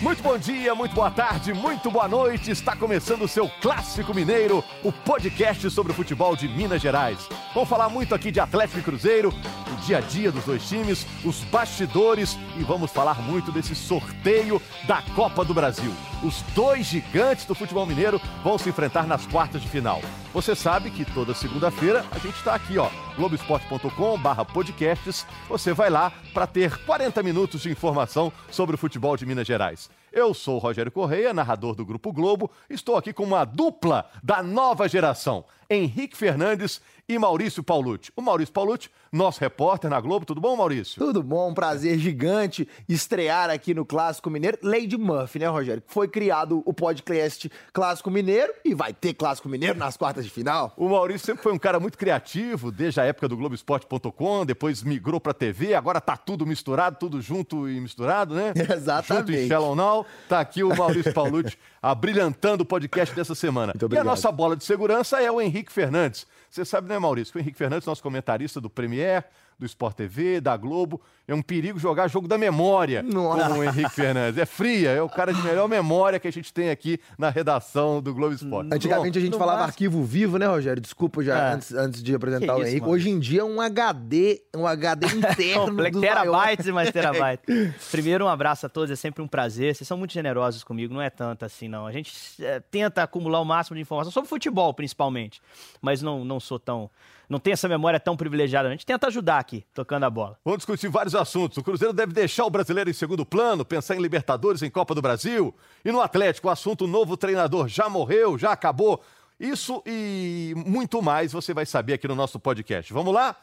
Muito bom dia, muito boa tarde, muito boa noite. Está começando o seu Clássico Mineiro, o podcast sobre o futebol de Minas Gerais. Vamos falar muito aqui de Atlético e Cruzeiro, dia a dia dos dois times, os bastidores e vamos falar muito desse sorteio da Copa do Brasil. Os dois gigantes do futebol mineiro vão se enfrentar nas quartas de final. Você sabe que toda segunda-feira a gente está aqui, ó, globesport.com/podcasts. Você vai lá para ter 40 minutos de informação sobre o futebol de Minas Gerais. Eu sou o Rogério Correia, narrador do Grupo Globo. Estou aqui com uma dupla da nova geração, Henrique Fernandes e Maurício Paulucci. O Maurício Paulucci, nosso repórter na Globo. Tudo bom, Maurício? Tudo bom, um prazer gigante estrear aqui no Clássico Mineiro. Lady Murphy, né, Rogério? Foi criado o podcast Clássico Mineiro e vai ter Clássico Mineiro nas quartas de final. O Maurício sempre foi um cara muito criativo, desde a época do Globoesporte.com, depois migrou pra TV, agora tá tudo misturado, tudo junto e misturado, né? Exatamente. Junto em Shallow Now. Tá aqui o Maurício Paulucci abrilhantando o podcast dessa semana. E a nossa bola de segurança é o Henrique Fernandes. Você sabe, né, Maurício, que o Henrique Fernandes, nosso comentarista do Premier, do Sport TV, da Globo, é um perigo jogar jogo da memória Nossa. com o Henrique Fernandes. É fria, é o cara de melhor memória que a gente tem aqui na redação do Globo Esporte. Antigamente a gente no falava arquivo vivo, né, Rogério? Desculpa já É. antes, antes de apresentar Que o isso, Henrique. mano. Hoje em dia é um HD, um HD interno terabytes e mais terabytes. Primeiro, um abraço a todos, é sempre um prazer. Vocês são muito generosos comigo, não é tanto assim, não. A gente é, tenta acumular o máximo de informação sobre futebol, principalmente. Mas não, não sou tão. Não tenho essa memória tão privilegiada. A gente tenta ajudar aqui, tocando a bola. Vamos discutir vários assuntos. O Cruzeiro deve deixar o brasileiro em segundo plano, pensar em Libertadores, em Copa do Brasil. E no Atlético, o assunto novo treinador já morreu, já acabou. Isso e muito mais você vai saber aqui no nosso podcast. Vamos lá?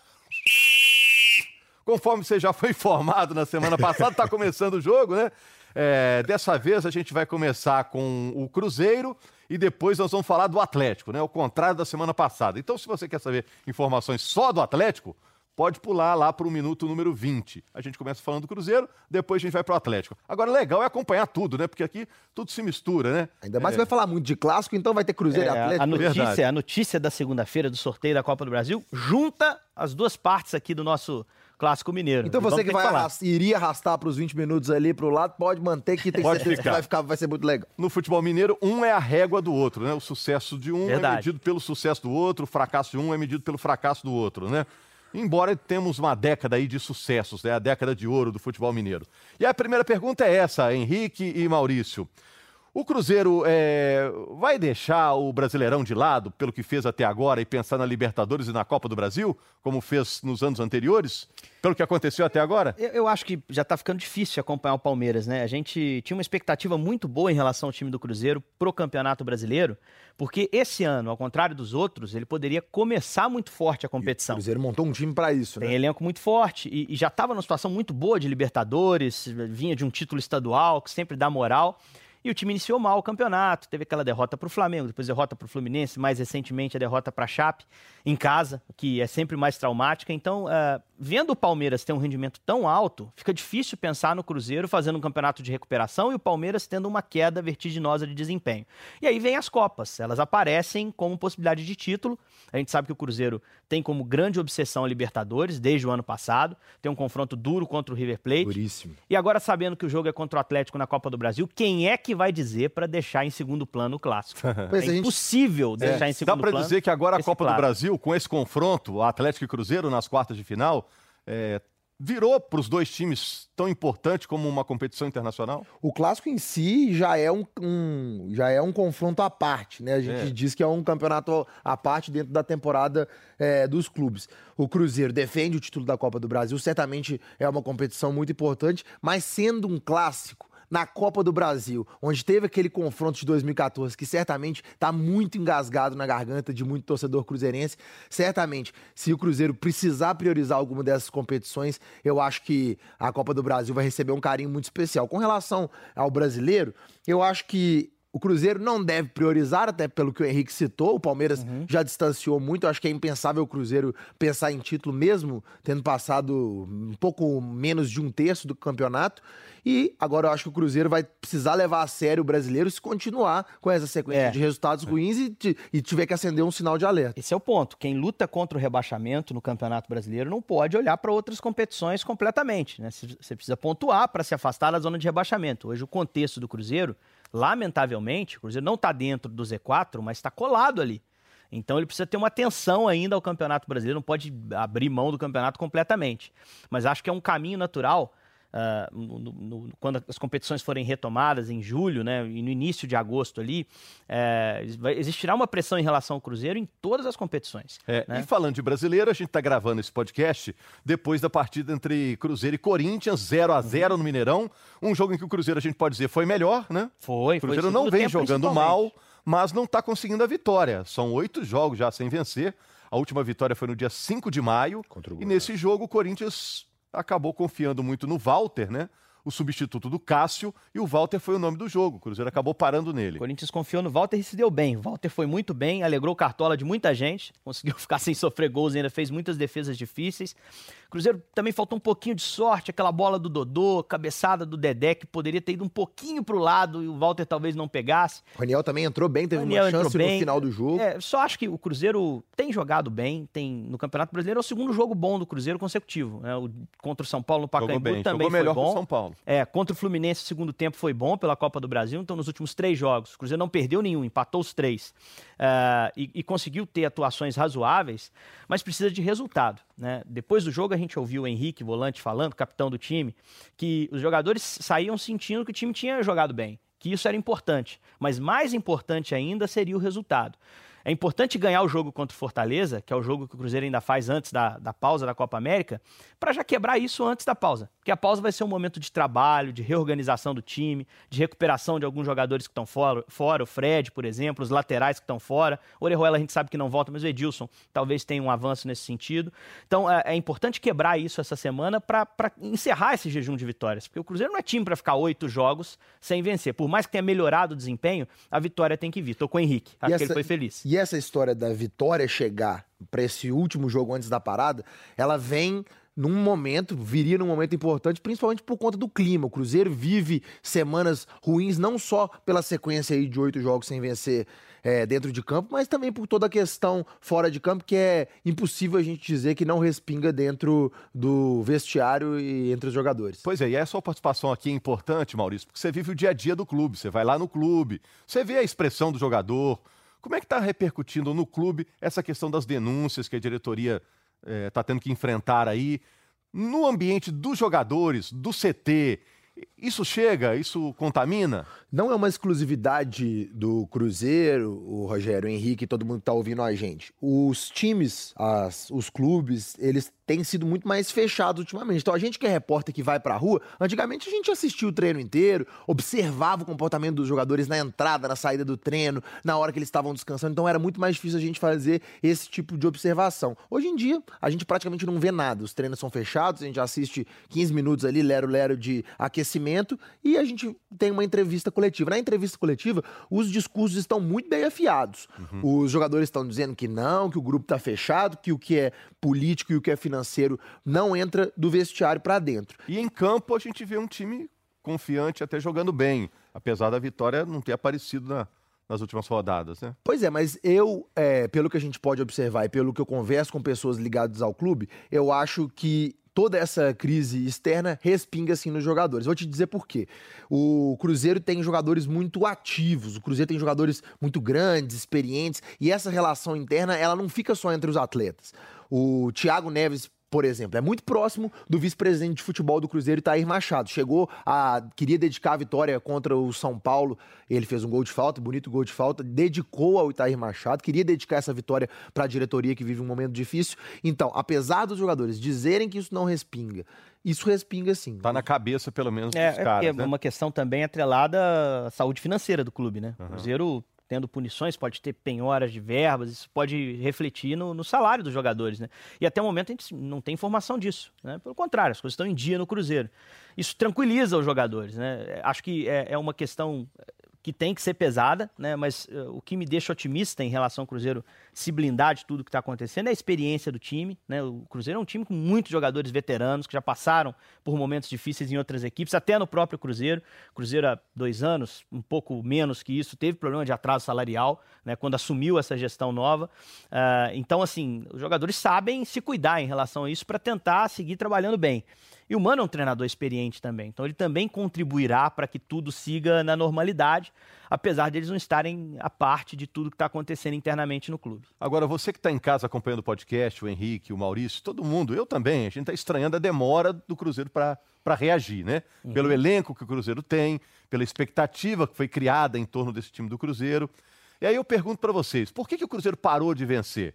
Conforme você já foi informado na semana passada, está começando o jogo, né? É, dessa vez a gente vai começar com o Cruzeiro e depois nós vamos falar do Atlético, né? O contrário da semana passada. Então, se você quer saber informações só do Atlético, pode pular lá para o minuto número 20. A gente começa falando do Cruzeiro, depois a gente vai para o Atlético. Agora, legal é acompanhar tudo, né? Porque aqui tudo se mistura, né? Ainda mais que vai falar muito de clássico, então vai ter Cruzeiro e É, Atlético. a, verdade. notícia, a notícia da segunda-feira do sorteio da Copa do Brasil junta as duas partes aqui do nosso clássico mineiro. Então E você que vai iria arrastar para os 20 minutos ali pro lado, pode manter que tem Pode certeza que ficar. vai, ficar, vai ser muito legal. No futebol mineiro, um é a régua do outro, né? O sucesso de um é Verdade. medido pelo sucesso do outro, o fracasso de um é medido pelo fracasso do outro, né? Embora temos uma década aí de sucessos, né? A década de ouro do futebol mineiro. E a primeira pergunta é essa, Henrique e Maurício. O Cruzeiro é, vai deixar o Brasileirão de lado, pelo que fez até agora, e pensar na Libertadores e na Copa do Brasil, como fez nos anos anteriores? Pelo que aconteceu até agora? Eu, eu acho que já tá ficando difícil acompanhar o Palmeiras, né? A gente tinha uma expectativa muito boa em relação ao time do Cruzeiro pro Campeonato Brasileiro, porque esse ano, ao contrário dos outros, ele poderia começar muito forte a O competição. Cruzeiro montou um time para isso, Tem né? elenco muito forte e, e já estava numa situação muito boa de Libertadores, vinha de um título estadual que sempre dá moral. E o time iniciou mal o campeonato, teve aquela derrota para o Flamengo, depois derrota para o Fluminense, mais recentemente a derrota para a Chape em casa, que é sempre mais traumática. Então, ah, vendo o Palmeiras ter um rendimento tão alto, fica difícil pensar no Cruzeiro fazendo um campeonato de recuperação e o Palmeiras tendo uma queda vertiginosa de desempenho. E aí vem as Copas, elas aparecem como possibilidade de título. A gente sabe que o Cruzeiro tem como grande obsessão a Libertadores desde o ano passado, tem um confronto duro contra o River Plate. Duríssimo. E agora, sabendo que o jogo é contra o Atlético na Copa do Brasil, quem é que vai dizer para deixar em segundo plano o clássico? Pois é gente- impossível deixar em Dá segundo para plano. dizer que agora a Copa do. Brasil, com esse confronto, Atlético e Cruzeiro nas quartas de final, é, virou para os dois times tão importante como uma competição internacional? O clássico em si já é um, um- já é um confronto à parte, né? A gente É. diz que é um campeonato à parte dentro da temporada é, dos clubes. O Cruzeiro defende o título da Copa do Brasil, certamente é uma competição muito importante, mas sendo um clássico na Copa do Brasil, onde teve aquele confronto de 2014, que certamente está muito engasgado na garganta de muito torcedor cruzeirense. Certamente, se o Cruzeiro precisar priorizar alguma dessas competições, eu acho que a Copa do Brasil vai receber um carinho muito especial. Com relação ao brasileiro, eu acho que o Cruzeiro não deve priorizar, até pelo que o Henrique citou. O Palmeiras uhum. já distanciou muito. Eu acho que é impensável o Cruzeiro pensar em título, mesmo tendo passado um pouco menos de um terço do campeonato. E agora eu acho que o Cruzeiro vai precisar levar a sério o brasileiro se continuar com essa sequência é. de resultados ruins e, e, tiver que acender um sinal de alerta. Esse é o ponto. Quem luta contra o rebaixamento no Campeonato Brasileiro não pode olhar para outras competições completamente. Né? Você precisa pontuar para se afastar da zona de rebaixamento. Hoje o contexto do Cruzeiro, lamentavelmente, o Cruzeiro não está dentro do Z4, mas está colado ali. Então ele precisa ter uma atenção ainda ao Campeonato Brasileiro, não pode abrir mão do campeonato completamente. Mas acho que é um caminho natural uh, no, no, quando as competições forem retomadas em julho, né, e no início de agosto ali, é, existirá uma pressão em relação ao Cruzeiro em todas as competições. É, né? E falando de brasileiro, a gente está gravando esse podcast depois da partida entre Cruzeiro e Corinthians, 0 a 0 no Mineirão, um jogo em que o Cruzeiro a gente pode dizer foi melhor, né? Foi. O Cruzeiro não vem jogando mal, mas não está conseguindo a vitória. São oito jogos já sem vencer. A última vitória foi no dia 5 de maio. e nesse jogo o Corinthians acabou confiando muito no Walter, né? O substituto do Cássio, e o Walter foi o nome do jogo. O Cruzeiro acabou parando nele. O Corinthians confiou no Walter e se deu bem. O Walter foi muito bem, alegrou o cartola de muita gente, conseguiu ficar sem sofrer gols e ainda fez muitas defesas difíceis. O Cruzeiro também faltou um pouquinho de sorte, aquela bola do Dodô, cabeçada do Dedé, que poderia ter ido um pouquinho pro lado e o Walter talvez não pegasse. O Raniel também entrou bem, teve uma chance no final do jogo. É, só acho que o Cruzeiro tem jogado bem, tem no Campeonato Brasileiro é o segundo jogo bom do Cruzeiro consecutivo. Né? O, contra o São Paulo no Pacaembu também Jogou melhor foi bom. São Paulo. É, contra o Fluminense o segundo tempo foi bom pela Copa do Brasil, então nos últimos três jogos, o Cruzeiro não perdeu nenhum, empatou os três uh, e, e, conseguiu ter atuações razoáveis, mas precisa de resultado. Né? Depois do jogo, a gente ouviu o Henrique, volante, falando, capitão do time, que os jogadores saíam sentindo que o time tinha jogado bem, que isso era importante, mas mais importante ainda seria o resultado. É importante ganhar o jogo contra o Fortaleza, que é o jogo que o Cruzeiro ainda faz antes da, da pausa da Copa América, para já quebrar isso antes da pausa. Porque a pausa vai ser um momento de trabalho, de reorganização do time, de recuperação de alguns jogadores que estão fora, fora, o Fred, por exemplo, os laterais que estão fora. O Orejuela a gente sabe que não volta, mas o Edilson talvez tenha um avanço nesse sentido. Então é, é importante quebrar isso essa semana para encerrar esse jejum de vitórias. Porque o Cruzeiro não é time para ficar oito jogos sem vencer. Por mais que tenha melhorado o desempenho, a vitória tem que vir. Tô com o Henrique, acho essa, que ele foi feliz. E essa história da vitória chegar para esse último jogo antes da parada, ela vem num momento, viria num momento importante, principalmente por conta do clima. O Cruzeiro vive semanas ruins, não só pela sequência aí de oito jogos sem vencer é, dentro de campo, mas também por toda a questão fora de campo, que é impossível a gente dizer que não respinga dentro do vestiário e entre os jogadores. Pois é, e a sua participação aqui é importante, Maurício, porque você vive o dia a dia do clube, você vai lá no clube, você vê a expressão do jogador, como é que está repercutindo no clube essa questão das denúncias que a diretoria está eh, é, tendo que enfrentar aí? No ambiente dos jogadores, do CT, isso chega, isso contamina? Não é uma exclusividade do Cruzeiro, o Rogério, o Henrique, todo mundo que está ouvindo a gente. Os times, as, os clubes, eles têm sido muito mais fechados ultimamente. Então a gente que é repórter que vai pra rua, antigamente a gente assistia o treino inteiro, observava o comportamento dos jogadores na entrada, na saída do treino, na hora que eles estavam descansando. Então era muito mais difícil a gente fazer esse tipo de observação. Hoje em dia, a gente praticamente não vê nada. Os treinos são fechados, a gente assiste 15 minutos ali, lero-lero de aquecimento e a gente tem uma entrevista coletiva. Na entrevista coletiva, os discursos estão muito bem afiados. Uhum. Os jogadores estão dizendo que não, que o grupo está fechado, que o que é político e o que é financeiro não entra do vestiário para dentro. E em campo a gente vê um time confiante, até jogando bem, apesar da vitória não ter aparecido na, nas últimas rodadas, né? Pois é, mas eu, é, pelo que a gente pode observar e pelo que eu converso com pessoas ligadas ao clube, eu acho que toda essa crise externa respinga assim nos jogadores. Vou te dizer por quê. O Cruzeiro tem jogadores muito ativos, o Cruzeiro tem jogadores muito grandes, experientes, e essa relação interna, ela não fica só entre os atletas. O Thiago Neves por exemplo, é muito próximo do vice-presidente de futebol do Cruzeiro, Itair Machado. Chegou a. queria dedicar a vitória contra o São Paulo. Ele fez um gol de falta, bonito gol de falta, dedicou ao Itair Machado, queria dedicar essa vitória para a diretoria que vive um momento difícil. Então, apesar dos jogadores dizerem que isso não respinga, isso respinga sim. Tá na cabeça, pelo menos, é, dos é caras. É né? uma questão também atrelada à saúde financeira do clube, né? Uhum. O Cruzeiro tendo punições, pode ter penhoras de verbas, isso pode refletir no, no, salário dos jogadores, né? E até o momento a gente não tem informação disso, né? Pelo contrário, as coisas estão em dia no Cruzeiro. Isso tranquiliza os jogadores, né? Acho que é, é uma questão que tem que ser pesada, né? Mas uh, o que me deixa otimista em relação ao Cruzeiro se blindar de tudo que está acontecendo é a experiência do time, né? O Cruzeiro é um time com muitos jogadores veteranos que já passaram por momentos difíceis em outras equipes, até no próprio Cruzeiro. Cruzeiro há dois anos, um pouco menos que isso, teve problema de atraso salarial, né? Quando assumiu essa gestão nova. Uh, então, assim, os jogadores sabem se cuidar em relação a isso para tentar seguir trabalhando bem. E o Mano é um treinador experiente também, então ele também contribuirá para que tudo siga na normalidade, apesar de eles não estarem a parte de tudo que está acontecendo internamente no clube. Agora, você que está em casa acompanhando o podcast, o Henrique, o Maurício, todo mundo, eu também, a gente está estranhando a demora do Cruzeiro para reagir, né? Uhum. Pelo elenco que o Cruzeiro tem, pela expectativa que foi criada em torno desse time do Cruzeiro. E aí eu pergunto para vocês, por que, que o Cruzeiro parou de vencer?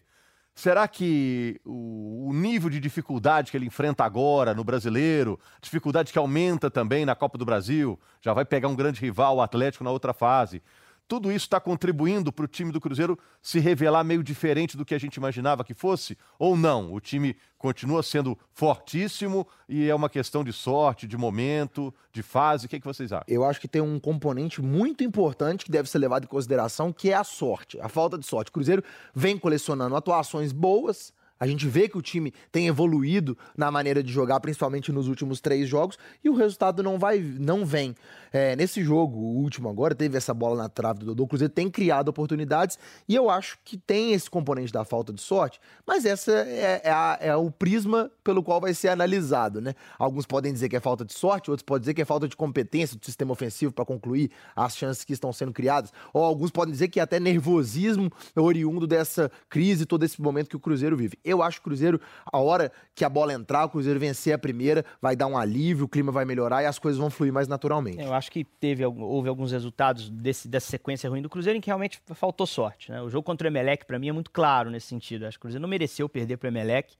Será que o, nível de dificuldade que ele enfrenta agora no brasileiro, dificuldade que aumenta também na Copa do Brasil, já vai pegar um grande rival, o Atlético, na outra fase, tudo isso está contribuindo para o time do Cruzeiro se revelar meio diferente do que a gente imaginava que fosse? Ou não? O time continua sendo fortíssimo e é uma questão de sorte, de momento, de fase? O que, é que vocês acham? Eu acho que tem um componente muito importante que deve ser levado em consideração, que é a sorte, a falta de sorte. O Cruzeiro vem colecionando atuações boas, a gente vê que o time tem evoluído na maneira de jogar, principalmente nos últimos três jogos, e o resultado não vai, não vem. É, nesse jogo, o último agora, teve essa bola na trave do Dodô. O Cruzeiro tem criado oportunidades e eu acho que tem esse componente da falta de sorte, mas essa é, é, é o prisma pelo qual vai ser analisado, né? Alguns podem dizer que é falta de sorte, outros podem dizer que é falta de competência do sistema ofensivo para concluir as chances que estão sendo criadas, ou alguns podem dizer que é até nervosismo oriundo dessa crise, todo esse momento que o Cruzeiro vive. Eu acho que o Cruzeiro, a hora que a bola entrar, o Cruzeiro vencer a primeira, vai dar um alívio, o clima vai melhorar e as coisas vão fluir mais naturalmente. Eu acho que teve, houve alguns resultados desse, dessa sequência ruim do Cruzeiro em que realmente faltou sorte. Né? O jogo contra o Emelec, para mim, é muito claro nesse sentido. Acho que o Cruzeiro não mereceu perder para o Emelec.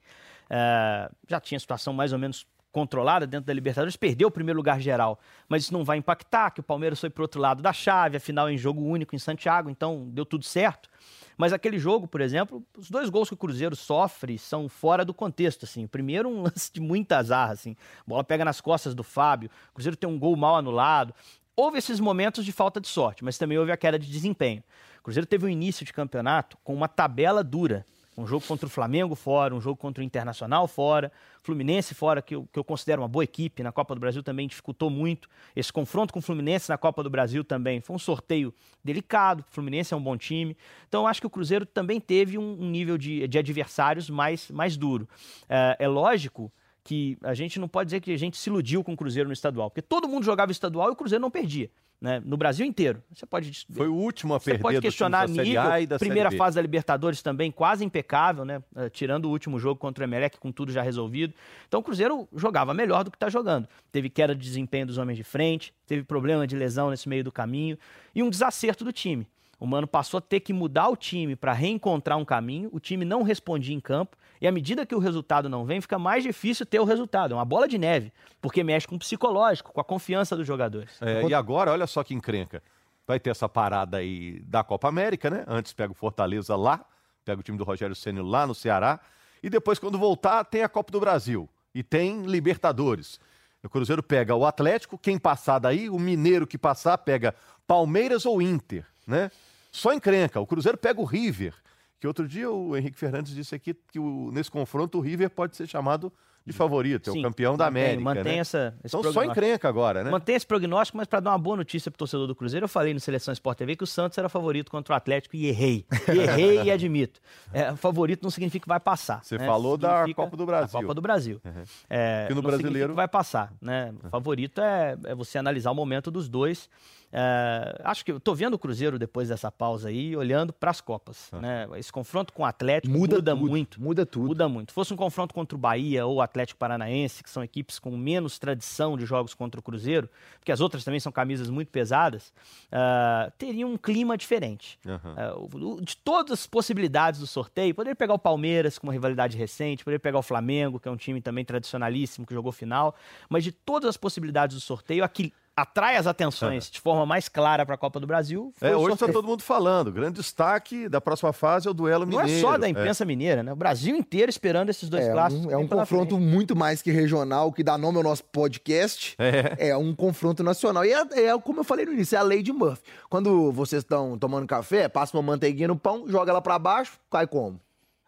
Uh, já tinha situação mais ou menos controlada dentro da Libertadores, perdeu o primeiro lugar geral, mas isso não vai impactar, que o Palmeiras foi para o outro lado da chave, afinal em jogo único em Santiago, então deu tudo certo. Mas aquele jogo, por exemplo, os dois gols que o Cruzeiro sofre são fora do contexto, assim. Primeiro, um lance de muita azar, assim. A bola pega nas costas do Fábio, o Cruzeiro tem um gol mal anulado. Houve esses momentos de falta de sorte, mas também houve a queda de desempenho. O Cruzeiro teve um início de campeonato com uma tabela dura. Um jogo contra o Flamengo fora, um jogo contra o Internacional fora, Fluminense fora, que eu, que eu considero uma boa equipe, na Copa do Brasil também dificultou muito. Esse confronto com o Fluminense na Copa do Brasil também foi um sorteio delicado, o Fluminense é um bom time. Então eu acho que o Cruzeiro também teve um, um nível de, de adversários mais, mais duro. É, é lógico que a gente não pode dizer que a gente se iludiu com o Cruzeiro no estadual, porque todo mundo jogava estadual e o Cruzeiro não perdia né, no Brasil inteiro. Você pode Foi o último a perder Você pode questionar do nível, a da primeira fase da Libertadores também quase impecável, né, eh, tirando o último jogo contra o Emelec com tudo já resolvido. Então o Cruzeiro jogava melhor do que está jogando. Teve queda de desempenho dos homens de frente, teve problema de lesão nesse meio do caminho e um desacerto do time. O Mano passou a ter que mudar o time para reencontrar um caminho, o time não respondia em campo, e à medida que o resultado não vem, fica mais difícil ter o resultado. É uma bola de neve, porque mexe com o psicológico, com a confiança dos jogadores. É, e agora, olha só que encrenca. Vai ter essa parada aí da Copa América, né? Antes pega o Fortaleza lá, pega o time do Rogério Ceni lá no Ceará, e depois, quando voltar, tem a Copa do Brasil e tem Libertadores. O Cruzeiro pega o Atlético, quem passar daí, o Mineiro que passar, pega Palmeiras ou Inter, né? Só encrenca. O Cruzeiro pega o River, que outro dia o Henrique Fernandes disse aqui que o, nesse confronto o River pode ser chamado de favorito, Sim, é o campeão da América. Mantém né? essa. Esse então só encrenca agora, né? Mantém esse prognóstico, mas para dar uma boa notícia para o torcedor do Cruzeiro, eu falei no Seleção Sport TV que o Santos era favorito contra o Atlético e errei. E errei e admito. É, favorito não significa que vai passar. Você né? falou da Copa do Brasil. Copa do Brasil. Uhum. É, que no brasileiro vai passar. Né? O favorito é, é você analisar o momento dos dois. É, acho que estou vendo o Cruzeiro depois dessa pausa aí, olhando para as Copas. Ah. Né? Esse confronto com o Atlético muda, muda muito. Muda tudo. Muda muito. Se fosse um confronto contra o Bahia ou o Atlético Paranaense, que são equipes com menos tradição de jogos contra o Cruzeiro, porque as outras também são camisas muito pesadas, uh, teria um clima diferente. Uhum. Uh, de todas as possibilidades do sorteio, poderia pegar o Palmeiras com uma rivalidade recente, poderia pegar o Flamengo, que é um time também tradicionalíssimo, que jogou final, mas de todas as possibilidades do sorteio, aqui atrai as atenções de forma mais clara para a Copa do Brasil. É, hoje está todo mundo falando. Grande destaque da próxima fase é o duelo mineiro. Não é só da imprensa é. mineira, né? O Brasil inteiro esperando esses dois é clássicos. Um, é um confronto frente. muito mais que regional, que dá nome ao nosso podcast. É, é um confronto nacional. E é, é, como eu falei no início, é a lei de Murphy. Quando vocês estão tomando café, passa uma manteiguinha no pão, joga ela para baixo, cai como?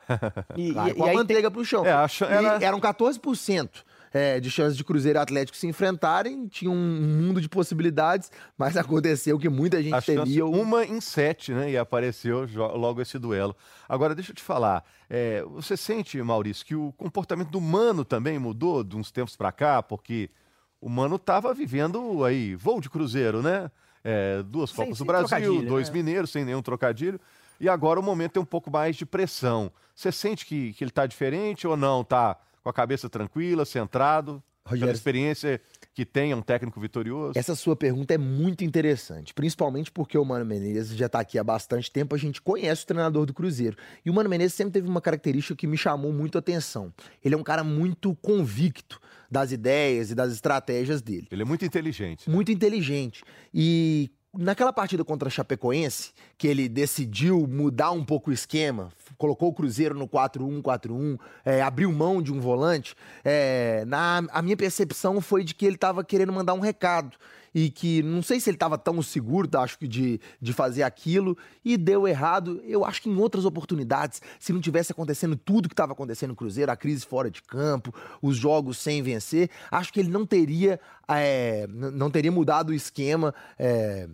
E, cai e, com e a manteiga tem... pro chão. É, acho, era... eram 14% é, de chances de Cruzeiro e Atlético se enfrentarem, tinha um mundo de possibilidades, mas aconteceu que muita gente temia. Uma em sete, né? E apareceu logo esse duelo. Agora, deixa eu te falar, é, você sente, Maurício, que o comportamento do Mano também mudou de uns tempos para cá, porque o Mano estava vivendo aí voo de Cruzeiro, né? É, duas Copas do Brasil, dois né? mineiros, sem nenhum trocadilho. E agora o momento tem um pouco mais de pressão. Você sente que, que ele está diferente ou não? Está com a cabeça tranquila, centrado, Rogério, pela experiência que tem, é um técnico vitorioso? Essa sua pergunta é muito interessante, principalmente porque o Mano Menezes já está aqui há bastante tempo, a gente conhece o treinador do Cruzeiro. E o Mano Menezes sempre teve uma característica que me chamou muito a atenção. Ele é um cara muito convicto das ideias e das estratégias dele. Ele é muito inteligente. Né? Muito inteligente. E naquela partida contra a Chapecoense, que ele decidiu mudar um pouco o esquema, colocou o Cruzeiro no 4-1-4-1, é, abriu mão de um volante, é, na, a minha percepção foi de que ele estava querendo mandar um recado e que não sei se ele estava tão seguro, tá, acho que de, de fazer aquilo e deu errado. Eu acho que em outras oportunidades, se não tivesse acontecendo tudo que estava acontecendo no Cruzeiro, a crise fora de campo, os jogos sem vencer, acho que ele não teria é, não teria mudado o esquema, é,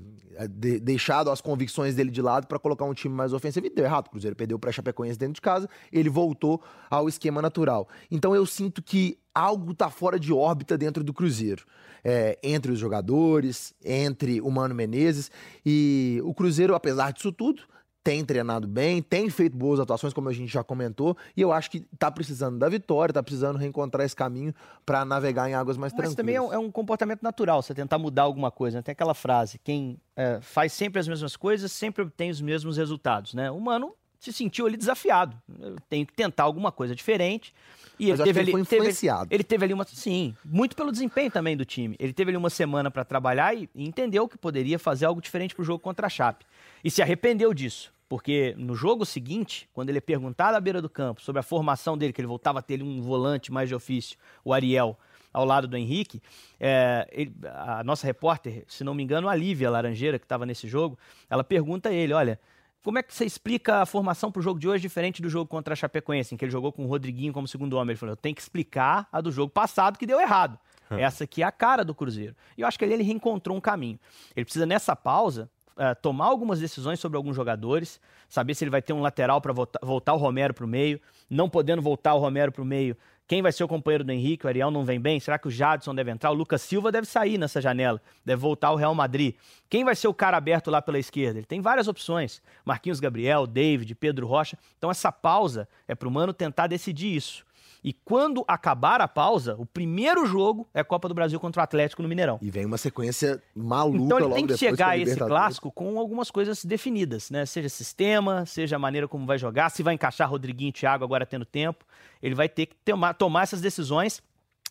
de, deixado as convicções dele de lado para colocar um time mais ofensivo. E deu errado, o Cruzeiro perdeu para Chapecoense dentro de casa, ele voltou ao esquema natural. Então eu sinto que algo está fora de órbita dentro do Cruzeiro é, entre os jogadores, entre o Mano Menezes. E o Cruzeiro, apesar disso tudo, tem treinado bem, tem feito boas atuações, como a gente já comentou, e eu acho que está precisando da vitória, está precisando reencontrar esse caminho para navegar em águas mais Mas tranquilas. Mas também é um, é um, comportamento natural, você tentar mudar alguma coisa. Né? Tem aquela frase: quem é, faz sempre as mesmas coisas sempre obtém os mesmos resultados. Né? O Mano se sentiu ali desafiado. Eu tenho que tentar alguma coisa diferente. E Mas ele teve ali, foi influenciado. Teve, ele teve ali uma. Sim, muito pelo desempenho também do time. Ele teve ali uma semana para trabalhar e, e, entendeu que poderia fazer algo diferente pro jogo contra a Chape. E se arrependeu disso. Porque no jogo seguinte, quando ele é perguntado à beira do campo sobre a formação dele, que ele voltava a ter um volante mais de ofício, o Ariel, ao lado do Henrique, é, ele, a nossa repórter, se não me engano, a Lívia Laranjeira, que estava nesse jogo, ela pergunta a ele: olha, como é que você explica a formação para o jogo de hoje diferente do jogo contra a Chapecoense, em que ele jogou com o Rodriguinho como segundo homem? Ele falou: eu tenho que explicar a do jogo passado que deu errado. Essa aqui é a cara do Cruzeiro. E eu acho que ali ele reencontrou um caminho. Ele precisa, nessa pausa, uh, tomar algumas decisões sobre alguns jogadores, saber se ele vai ter um lateral para voltar, voltar, o Romero para o meio, não podendo voltar o Romero para o meio, quem vai ser o companheiro do Henrique? O Ariel não vem bem? Será que o Jadson deve entrar? O Lucas Silva deve sair nessa janela, deve voltar ao Real Madrid. Quem vai ser o cara aberto lá pela esquerda? Ele tem várias opções: Marquinhos Gabriel, David, Pedro Rocha. Então essa pausa é para o Mano tentar decidir isso. E quando acabar a pausa, o primeiro jogo é a Copa do Brasil contra o Atlético no Mineirão. E vem uma sequência maluca Então ele tem que chegar a esse clássico com algumas coisas definidas, né? Seja sistema, seja a maneira como vai jogar, se vai encaixar Rodriguinho e Thiago agora tendo tempo. Ele vai ter que tomar, tomar essas decisões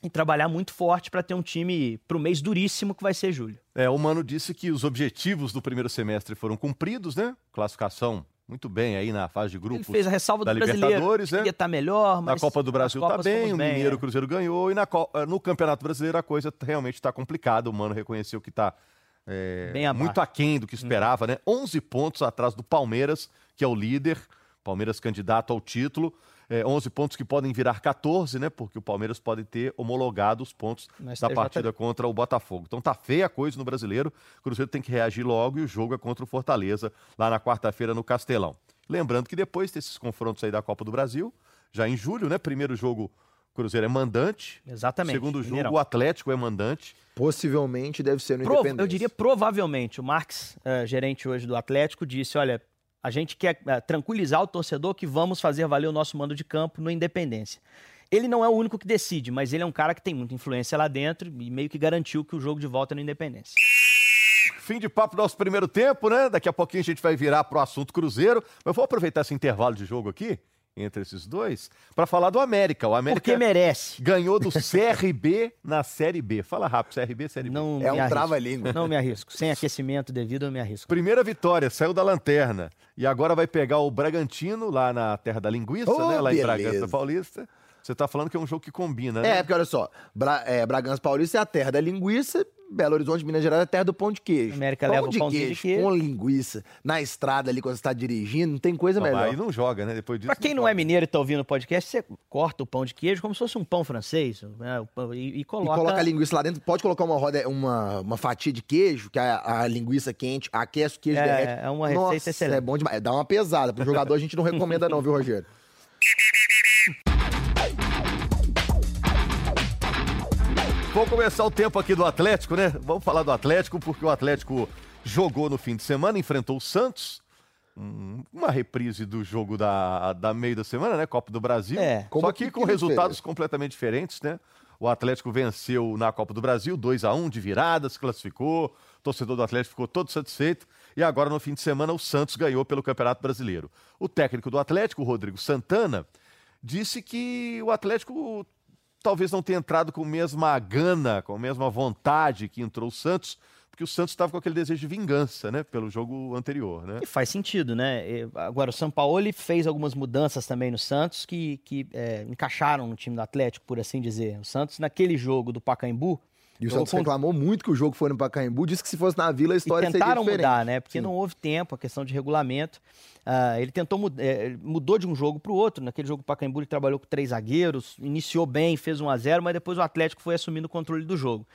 e trabalhar muito forte para ter um time para o mês duríssimo que vai ser julho. É, o Mano disse que os objetivos do primeiro semestre foram cumpridos, né? Classificação muito bem aí na fase de grupos. Ele fez a ressalva do brasileiro. Né? Ia estar tá melhor, mas. Na Copa do Brasil está bem, o Mineiro, é. o Cruzeiro ganhou. E na, eh, no Campeonato Brasileiro a coisa realmente está complicada. O Mano reconheceu que está é, muito aquém do que esperava, hum. né? 11 pontos atrás do Palmeiras, que é o líder. Palmeiras candidato ao título é, 11 pontos que podem virar 14, né? Porque o Palmeiras pode ter homologado os pontos Mas da partida contra o Botafogo. Então tá feia a coisa no brasileiro. O Cruzeiro tem que reagir logo e o jogo é contra o Fortaleza, lá na quarta-feira no Castelão. Lembrando que depois desses confrontos aí da Copa do Brasil, já em julho, né? Primeiro jogo Cruzeiro é mandante. Exatamente. Segundo jogo, Mineirão. o Atlético é mandante. Possivelmente deve ser no Independência. Eu diria provavelmente. O Marx, é, gerente hoje do Atlético, disse: olha, a gente quer é, tranquilizar o torcedor que vamos fazer valer o nosso mando de campo no Independência. Ele não é o único que decide, mas ele é um cara que tem muita influência lá dentro e meio que garantiu que o jogo de volta é no Independência. Fim de papo do nosso primeiro tempo, né? Daqui a pouquinho a gente vai virar pro assunto Cruzeiro. Mas vou aproveitar esse intervalo de jogo aqui entre esses dois para falar do América. O América Porque merece. ganhou do CRB na Série B. Fala rápido, CRB, Série B. Não É um trava-língua. Não me arrisco. Sem aquecimento devido, eu me arrisco. Primeira vitória, saiu da lanterna. E agora vai pegar o Bragantino lá na terra da linguiça, Oh, né? Lá em beleza. Bragança Paulista. Você tá falando que é um jogo que combina, né? É, porque olha só, Bra é, Bragança Paulista é a terra da linguiça, Belo Horizonte, Minas Gerais é a terra do pão de queijo. América pão leva o de pãozinho de queijo, queijo. com linguiça, na estrada ali quando você tá dirigindo, não tem coisa Não, melhor. Aí não joga, né? Depois disso. Pra quem não é mineiro e tá ouvindo o podcast, você corta o pão de queijo como se fosse um pão francês né, pão- e, e E coloca... coloca a linguiça lá dentro, pode colocar uma roda, uma, uma fatia de queijo, que a, a linguiça quente aquece o queijo É, derrete. é uma receita Nossa, excelente. É bom demais. Dá uma pesada. Pro jogador a gente não recomenda não, viu, Rogério? Vamos começar o tempo aqui do Atlético, né? Vamos falar do Atlético, porque o Atlético jogou no fim de semana, enfrentou o Santos. Hum, Uma reprise do jogo da, da meio da semana, né? Copa do Brasil. É. Só Como que que com que resultados completamente diferentes, né? O Atlético venceu na Copa do Brasil 2 a 1 de virada, se classificou. O torcedor do Atlético ficou todo satisfeito. E agora, no fim de semana, o Santos ganhou pelo Campeonato Brasileiro. O técnico do Atlético, o Rodrigo Santana, disse que o Atlético talvez não tenha entrado com a mesma gana, com a mesma vontade que entrou o Santos, porque o Santos estava com aquele desejo de vingança, né? Pelo jogo anterior, né? E faz sentido, né? Agora, o São Paulo fez algumas mudanças também no Santos que, que é, encaixaram no time do Atlético, por assim dizer. O Santos, naquele jogo do Pacaembu, E o Santos reclamou muito que o jogo foi no Pacaembu, disse que se fosse na Vila a e história tentaram seria diferente. mudar, né? Porque não houve tempo, a questão de regulamento. Ah, ele tentou mud- ele mudou de um jogo para o outro. Naquele jogo do Pacaembu ele trabalhou com três zagueiros, iniciou bem, fez 1 a 0 mas depois o Atlético foi assumindo o controle do jogo.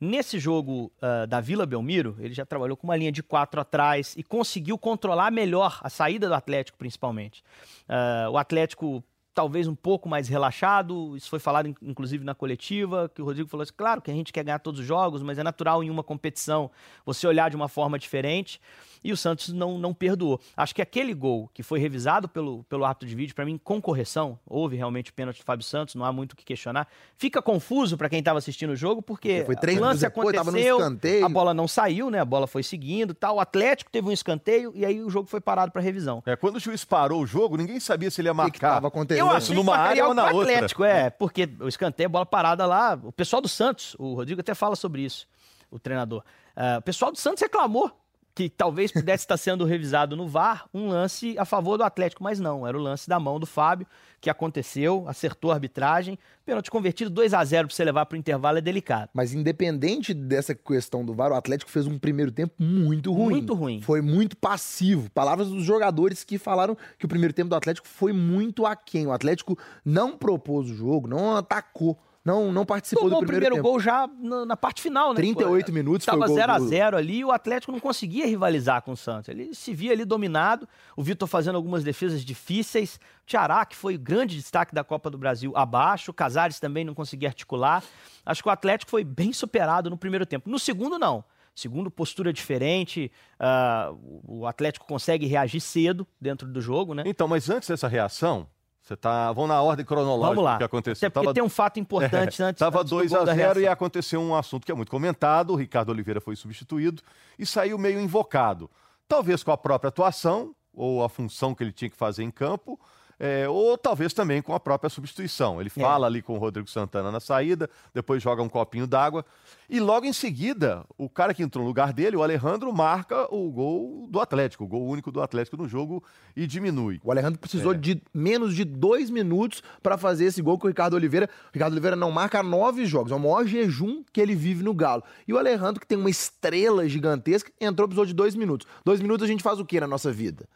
Nesse jogo ah, da Vila Belmiro, ele já trabalhou com uma linha de quatro atrás e conseguiu controlar melhor a saída do Atlético, principalmente. Ah, o Atlético talvez um pouco mais relaxado, isso foi falado in- inclusive na coletiva, que o Rodrigo falou assim, claro que a gente quer ganhar todos os jogos, mas é natural em uma competição você olhar de uma forma diferente, e o Santos não, não perdoou. Acho que aquele gol que foi revisado pelo, pelo árbitro de vídeo, para mim, com correção, houve realmente o pênalti do Fábio Santos, não há muito o que questionar. Fica confuso para quem estava assistindo o jogo, porque, Porque foi três o lance depois, tava no aconteceu, a bola não saiu, né? A bola foi seguindo, tal. O Atlético teve um escanteio e aí o jogo foi parado para revisão. É, quando o juiz parou o jogo, ninguém sabia se ele ia O que que marcar. tava acontecendo? Eu achei numa área ou na outra. Atlético, é, porque o escanteio, bola parada lá, o pessoal do Santos, o Rodrigo até fala sobre isso, o treinador. Ah, o pessoal do Santos reclamou que talvez pudesse estar sendo revisado no VAR um lance a favor do Atlético, mas não, era o lance da mão do Fábio, que aconteceu, acertou a arbitragem, pênalti convertido 2 a 0 para você levar para o intervalo é delicado. Mas independente dessa questão do VAR, o Atlético fez um primeiro tempo muito ruim. Muito ruim. Foi muito passivo. Palavras dos jogadores que falaram que o primeiro tempo do Atlético foi muito aquém. O Atlético não propôs o jogo, não atacou, não, não participou Tomou do o primeiro, primeiro tempo. gol já na, na parte final, né? 38 minutos foi Tava o gol 0 a do- 0 ali e o Atlético não conseguia rivalizar com o Santos. Ele se via ali dominado, o Vitor fazendo algumas defesas difíceis, o Tiará, que foi o grande destaque da Copa do Brasil, abaixo, o Casares também não conseguia articular. Acho que o Atlético foi bem superado no primeiro tempo. No segundo, não. Segundo, postura diferente, ah, o Atlético consegue reagir cedo dentro do jogo, né? Então, mas antes dessa reação, você tá. Vamos na ordem cronológica Vamos lá. que aconteceu. Até porque Tava- tem um fato importante antes. Tava antes do 2 gol a da 0 e aconteceu um assunto que é muito comentado. O Ricardo Oliveira foi substituído e saiu meio invocado. Talvez com a própria atuação ou a função que ele tinha que fazer em campo, é, ou talvez também com a própria substituição. Ele É. fala ali com o Rodrigo Santana na saída, depois joga um copinho d'água e logo em seguida o cara que entrou no lugar dele, o Alejandro, marca o gol do Atlético, o gol único do Atlético no jogo e diminui. O Alejandro precisou de menos de dois minutos para fazer esse gol com o Ricardo Oliveira. O Ricardo Oliveira não marca nove jogos. É o maior jejum que ele vive no Galo. E o Alejandro, que tem uma estrela gigantesca, entrou, precisou de dois minutos. Dois minutos a gente faz o que na nossa vida?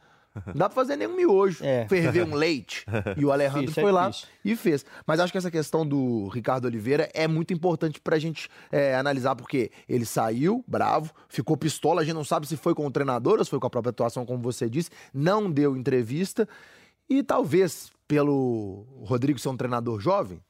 Não dá pra fazer nenhum miojo. É. Ferver um leite. E o Alejandro Difícil, é foi lá difícil. e fez. Mas acho que essa questão do Ricardo Oliveira é muito importante pra gente é, analisar, porque ele saiu bravo, ficou pistola, a gente não sabe se foi com o treinador ou se foi com a própria atuação, como você disse, não deu entrevista. E talvez, pelo Rodrigo ser um treinador jovem,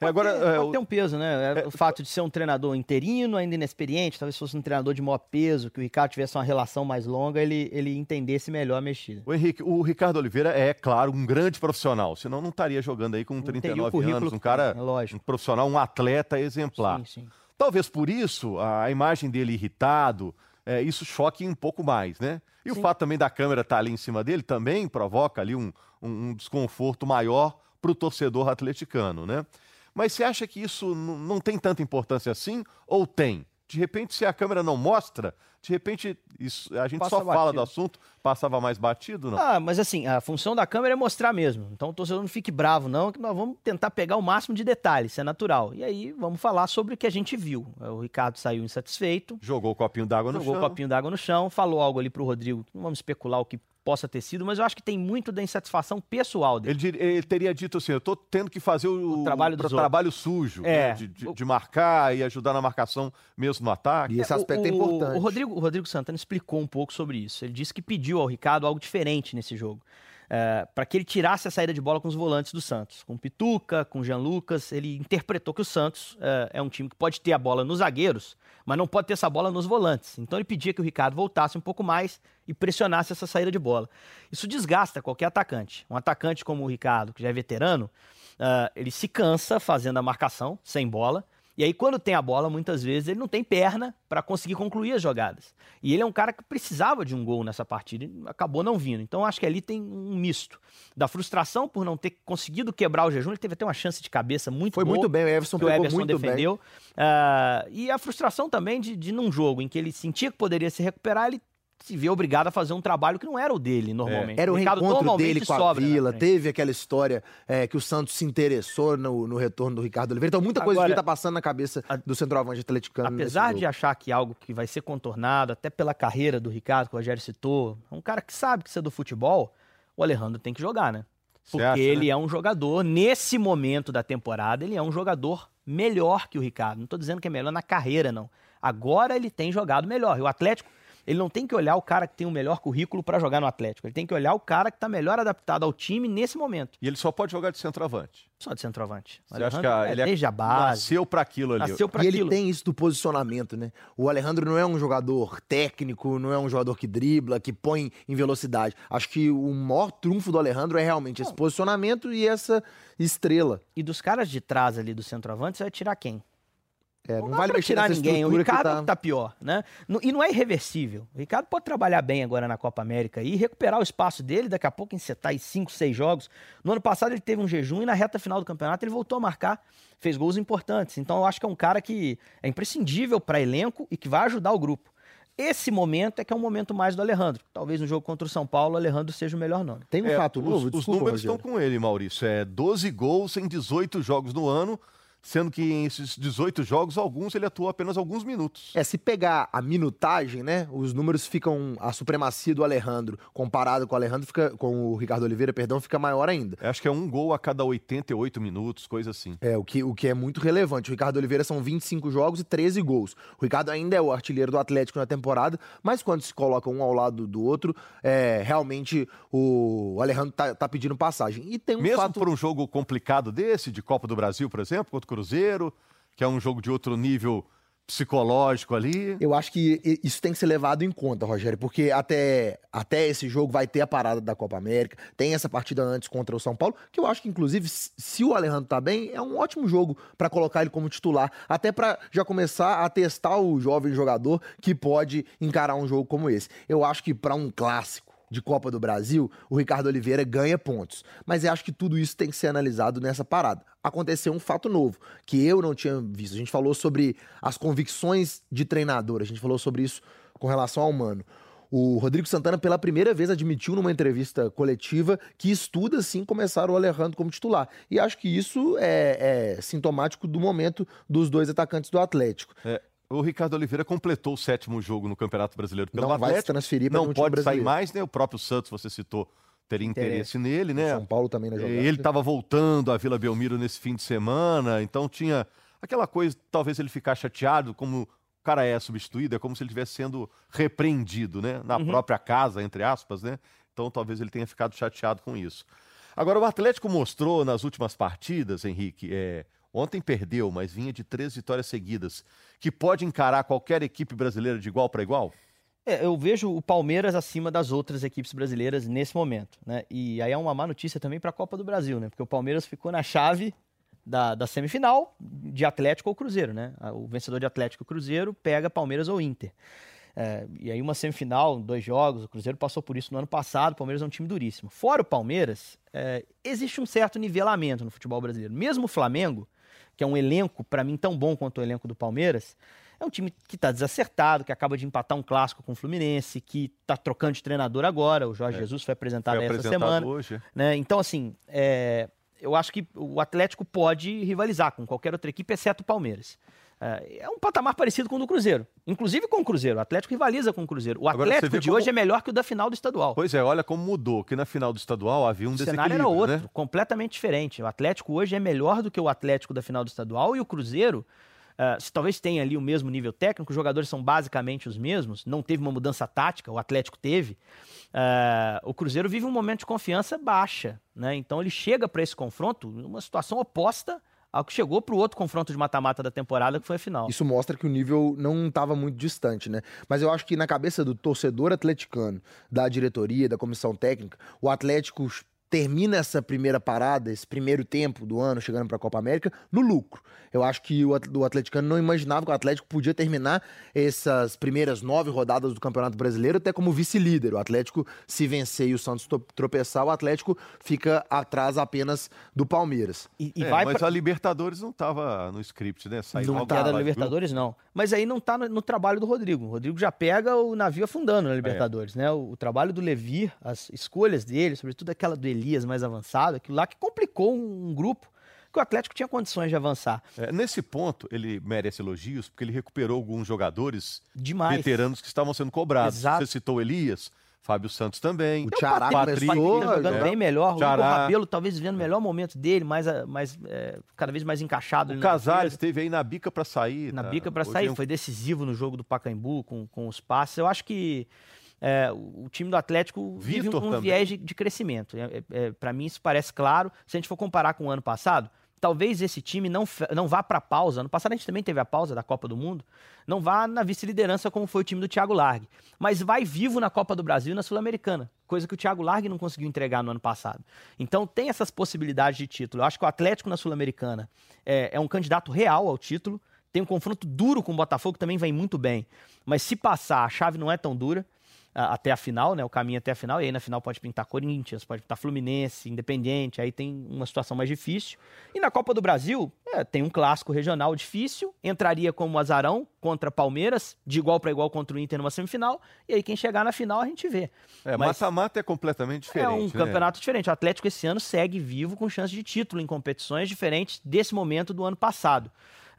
É, agora, Pode ter, é, pode ter um peso, né? É, o fato de ser um treinador interino, ainda inexperiente, talvez fosse um treinador de maior peso, que o Ricardo tivesse uma relação mais longa, ele, ele entendesse melhor a mexida. O Henrique, o Ricardo Oliveira é, claro, um grande profissional, senão não estaria jogando aí com teria o 39 currículo anos, um cara, é lógico. um profissional, um atleta exemplar. Sim, sim. Talvez por isso a imagem dele irritado é, isso choque um pouco mais, né? E Sim. o fato também da câmera estar tá ali em cima dele também provoca ali um, um, um desconforto maior para o torcedor atleticano, né? Mas você acha que isso não tem tanta importância assim ou tem? De repente, se a câmera não mostra, de repente isso, a gente Passa só batido. fala do assunto, passava mais batido, não? Ah, mas assim, a função da câmera é mostrar mesmo. Então o torcedor não fique bravo, não, que nós vamos tentar pegar o máximo de detalhes, isso é natural. E aí vamos falar sobre o que a gente viu. O Ricardo saiu insatisfeito. Jogou o copinho d'água no jogou chão. Jogou o copinho d'água no chão, falou algo ali pro Rodrigo. Não vamos especular o que possa ter sido, mas eu acho que tem muito da insatisfação pessoal dele. Ele, ele teria dito assim: eu estou tendo que fazer o, o trabalho, do trabalho sujo, é. né? de, de, de, marcar e ajudar na marcação mesmo no ataque. E esse aspecto é, o, é importante. O Rodrigo, o Rodrigo Santana explicou um pouco sobre isso. Ele disse que pediu ao Ricardo algo diferente nesse jogo é, para que ele tirasse a saída de bola com os volantes do Santos. Com Pituca, com Jean Lucas, ele interpretou que o Santos é, é um time que pode ter a bola nos zagueiros, mas não pode ter essa bola nos volantes. Então ele pedia que o Ricardo voltasse um pouco mais e pressionasse essa saída de bola. Isso desgasta qualquer atacante. Um atacante como o Ricardo, que já é veterano, uh, ele se cansa fazendo a marcação sem bola e aí, quando tem a bola, muitas vezes ele não tem perna para conseguir concluir as jogadas. E ele é um cara que precisava de um gol nessa partida e acabou não vindo. Então, acho que ali tem um misto da frustração por não ter conseguido quebrar o jejum. Ele teve até uma chance de cabeça muito Foi boa, muito bem, o Everson que o Everson defendeu. Uh, e a frustração também de, de, num jogo em que ele sentia que poderia se recuperar, ele se vê obrigado a fazer um trabalho que não era o dele normalmente. É. Era o, o reencontro dele com a Vila, teve aquela história é, que o Santos se interessou no, no, retorno do Ricardo Oliveira. Então muita coisa Agora, que tá passando na cabeça do centroavante atleticano. Apesar de achar que algo que vai ser contornado, até pela carreira do Ricardo, que o Rogério citou, é um cara que sabe que isso é do futebol, o Alejandro tem que jogar, né? Porque acha, ele né? é um jogador, nesse momento da temporada, ele é um jogador melhor que o Ricardo. Não estou dizendo que é melhor na carreira, não. Agora ele tem jogado melhor. E o Atlético ele não tem que olhar o cara que tem o melhor currículo para jogar no Atlético. Ele tem que olhar o cara que está melhor adaptado ao time nesse momento. E ele só pode jogar de centroavante. Só de centroavante. Você acha que a, é, ele é, desde a base. Nasceu para aquilo ali. Nasceu pra e aquilo. ele tem isso do posicionamento, né? O Alejandro não é um jogador técnico, não é um jogador que dribla, que põe em velocidade. Acho que o maior trunfo do Alejandro é realmente esse posicionamento e essa estrela. E dos caras de trás ali do centroavante, você vai tirar quem? É, não, não vale pra tirar ninguém. O Ricardo tá... tá... pior, né? E não é irreversível. O Ricardo pode trabalhar bem agora na Copa América e recuperar o espaço dele, daqui a pouco encetar em 5, 6 jogos. No ano passado ele teve um jejum e na reta final do campeonato ele voltou a marcar, fez gols importantes. Então eu acho que é um cara que é imprescindível para elenco e que vai ajudar o grupo. Esse momento é que é um momento mais do Alejandro. Talvez no jogo contra o São Paulo, o Alejandro seja o melhor nome. Tem um é, fato novo, os, desculpa, os números Rogério. estão com ele, Maurício. É 12 gols em 18 jogos no ano sendo que em esses 18 jogos, alguns ele atuou apenas alguns minutos. É, se pegar a minutagem, né, os números ficam, a supremacia do Alejandro comparado com o Alejandro, fica, com o Ricardo Oliveira, perdão, fica maior ainda. Eu acho que é um gol a cada 88 minutos, coisa assim. É, o que, o que é muito relevante. O Ricardo Oliveira são 25 jogos e 13 gols. O Ricardo ainda é o artilheiro do Atlético na temporada, mas quando se coloca um ao lado do outro, é, realmente o Alejandro tá, tá pedindo passagem. E tem um Mesmo fato... por um jogo complicado desse, de Copa do Brasil, por exemplo, contra Cruzeiro, que é um jogo de outro nível psicológico ali. Eu acho que isso tem que ser levado em conta, Rogério, porque até, até esse jogo vai ter a parada da Copa América, tem essa partida antes contra o São Paulo, que eu acho que, inclusive, se o Alejandro tá bem, é um ótimo jogo para colocar ele como titular, até para já começar a testar o jovem jogador que pode encarar um jogo como esse. Eu acho que para um clássico, de Copa do Brasil, o Ricardo Oliveira ganha pontos. Mas eu acho que tudo isso tem que ser analisado nessa parada. Aconteceu um fato novo, que eu não tinha visto. A gente falou sobre as convicções de treinador, a gente falou sobre isso com relação ao Mano. O Rodrigo Santana, pela primeira vez, admitiu numa entrevista coletiva que estuda sim começar o Alejandro como titular. E acho que isso é, é sintomático do momento dos dois atacantes do Atlético. É, o Ricardo Oliveira completou o sétimo jogo no Campeonato Brasileiro pelo não Atlético. Vai transferir não pode sair mais, né? O próprio Santos, você citou, teria interesse, interesse nele, né? São Paulo também na jogada. Ele estava voltando à Vila Belmiro nesse fim de semana, então tinha aquela coisa, talvez ele ficar chateado, como o cara é substituído, é como se ele estivesse sendo repreendido, né? Na uhum. própria casa, entre aspas, né? Então talvez ele tenha ficado chateado com isso. Agora, o Atlético mostrou nas últimas partidas, Henrique, é, Ontem perdeu, mas vinha de três vitórias seguidas, que pode encarar qualquer equipe brasileira de igual para igual? É, eu vejo o Palmeiras acima das outras equipes brasileiras nesse momento, né? E aí é uma má notícia também para a Copa do Brasil, né? Porque o Palmeiras ficou na chave da, da semifinal de Atlético ou Cruzeiro, né? O vencedor de Atlético Cruzeiro pega Palmeiras ou Inter. É, e aí uma semifinal, dois jogos, o Cruzeiro passou por isso no ano passado, o Palmeiras é um time duríssimo. Fora o Palmeiras, é, existe um certo nivelamento no futebol brasileiro. Mesmo o Flamengo, que é um elenco, para mim, tão bom quanto o elenco do Palmeiras, é um time que está desacertado, que acaba de empatar um clássico com o Fluminense, que está trocando de treinador agora. O Jorge é. Jesus foi apresentado foi essa semana. Hoje. Né? Então, assim, é, eu acho que o Atlético pode rivalizar com qualquer outra equipe, exceto o Palmeiras. É, é um patamar parecido com o do Cruzeiro. Inclusive com o Cruzeiro. O Atlético rivaliza com o Cruzeiro. O Atlético de como... hoje é melhor que o da final do estadual. Pois é, olha como mudou. Que na final do estadual havia um O cenário era outro, né? completamente diferente. O Atlético hoje é melhor do que o Atlético da final do estadual e o Cruzeiro. Uh, se talvez tenha ali o mesmo nível técnico, os jogadores são basicamente os mesmos, não teve uma mudança tática, o Atlético teve. Uh, o Cruzeiro vive um momento de confiança baixa, né? Então ele chega para esse confronto numa situação oposta ao que chegou para o outro confronto de mata-mata da temporada, que foi a final. Isso mostra que o nível não estava muito distante, né? Mas eu acho que na cabeça do torcedor atleticano, da diretoria, da comissão técnica, o Atlético termina essa primeira parada, esse primeiro tempo do ano, chegando para a Copa América, no lucro. Eu acho que o atleticano não imaginava que o Atlético podia terminar essas primeiras nove rodadas do Campeonato Brasileiro até como vice-líder. O Atlético, se vencer e o Santos tropeçar, o Atlético fica atrás apenas do Palmeiras. E, e é, vai mas pra... a Libertadores não estava no script, né? Saiu não estava da Libertadores, não. Mas aí não está no, no, trabalho do Rodrigo. O Rodrigo já pega o navio afundando na Libertadores, é. né? O, o, trabalho do Levi, as escolhas dele, sobretudo aquela do Elias mais avançado, aquilo lá que complicou um, um grupo que o Atlético tinha condições de avançar. É, nesse ponto, ele merece elogios, porque ele recuperou alguns jogadores Demais. veteranos que estavam sendo cobrados. Exato. Você citou Elias, Fábio Santos também. O Tiará começou tá jogando é. bem melhor. O Rabelo talvez vivendo o melhor momento dele, mais, mais, é, cada vez mais encaixado. O Casares esteve aí na bica para sair. Na tá? bica para sair, é foi decisivo no jogo do Pacaembu com, com os passes. Eu acho que é, o time do Atlético vive um, um viés de, de, crescimento. É, é, é para mim isso parece claro. Se a gente for comparar com o ano passado, talvez esse time não, não vá para a pausa. No passado a gente também teve a pausa da Copa do Mundo. Não vá na vice-liderança como foi o time do Thiago Largue. Mas vai vivo na Copa do Brasil e na Sul-Americana. Coisa que o Thiago Largue não conseguiu entregar no ano passado. Então tem essas possibilidades de título. Eu acho que o Atlético na Sul-Americana é, é um candidato real ao título. Tem um confronto duro com o Botafogo, que também vem muito bem. Mas se passar, a chave não é tão dura até a final, né? O caminho até a final, e aí na final pode pintar Corinthians, pode pintar Fluminense, Independente, aí tem uma situação mais difícil. E na Copa do Brasil, é, tem um clássico regional difícil, entraria como azarão contra Palmeiras, de igual para igual contra o Inter numa semifinal, e aí quem chegar na final a gente vê. É, mata-mata é completamente diferente. É um né? campeonato diferente. O Atlético esse ano segue vivo com chance de título em competições diferentes desse momento do ano passado.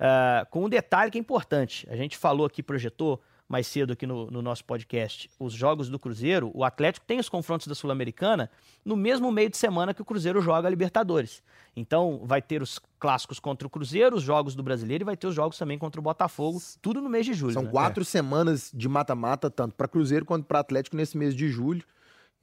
Uh, com um detalhe que é importante, a gente falou aqui, projetou mais cedo aqui no, no, nosso podcast, os jogos do Cruzeiro, o Atlético tem os confrontos da Sul-Americana no mesmo meio de semana que o Cruzeiro joga a Libertadores. Então, vai ter os clássicos contra o Cruzeiro, os jogos do Brasileiro e vai ter os jogos também contra o Botafogo, tudo no mês de julho. São né? quatro é. semanas de mata-mata, tanto para Cruzeiro quanto para Atlético nesse mês de julho.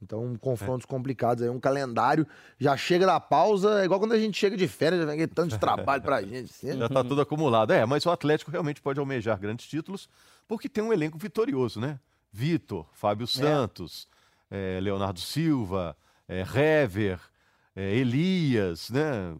Então, confrontos é. complicados aí, um calendário já chega da pausa, é igual quando a gente chega de férias, já vem tanto de trabalho pra gente. Assim. Já tá tudo acumulado. É, mas o Atlético realmente pode almejar grandes títulos, porque tem um elenco vitorioso, né? Vitor, Fábio é. Santos, é. É, Leonardo Silva, é, Hever, é, Elias, né?